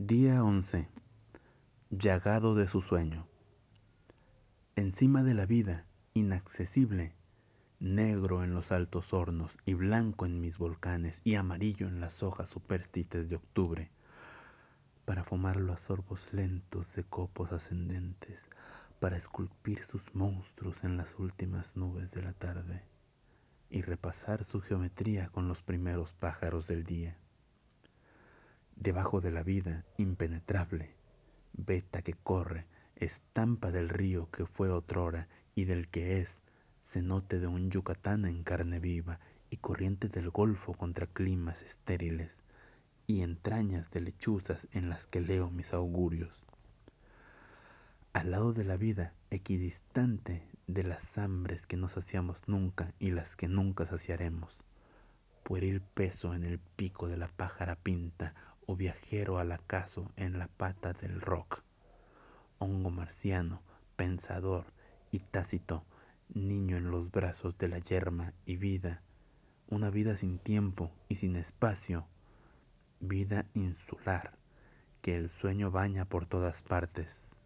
Día 11. Llagado de su sueño. Encima de la vida, inaccesible, negro en los altos hornos y blanco en mis volcanes y amarillo en las hojas superstites de octubre, para fumarlo a sorbos lentos de copos ascendentes, para esculpir sus monstruos en las últimas nubes de la tarde y repasar su geometría con los primeros pájaros del día debajo de la vida impenetrable, veta que corre, estampa del río que fue otrora y del que es, cenote de un Yucatán en carne viva y corriente del Golfo contra climas estériles, y entrañas de lechuzas en las que leo mis augurios. Al lado de la vida, equidistante de las hambres que no saciamos nunca y las que nunca saciaremos, pueril peso en el pico de la pájara pinta o viajero al acaso en la pata del rock, hongo marciano, pensador y tácito, niño en los brazos de la yerma y vida, una vida sin tiempo y sin espacio, vida insular que el sueño baña por todas partes.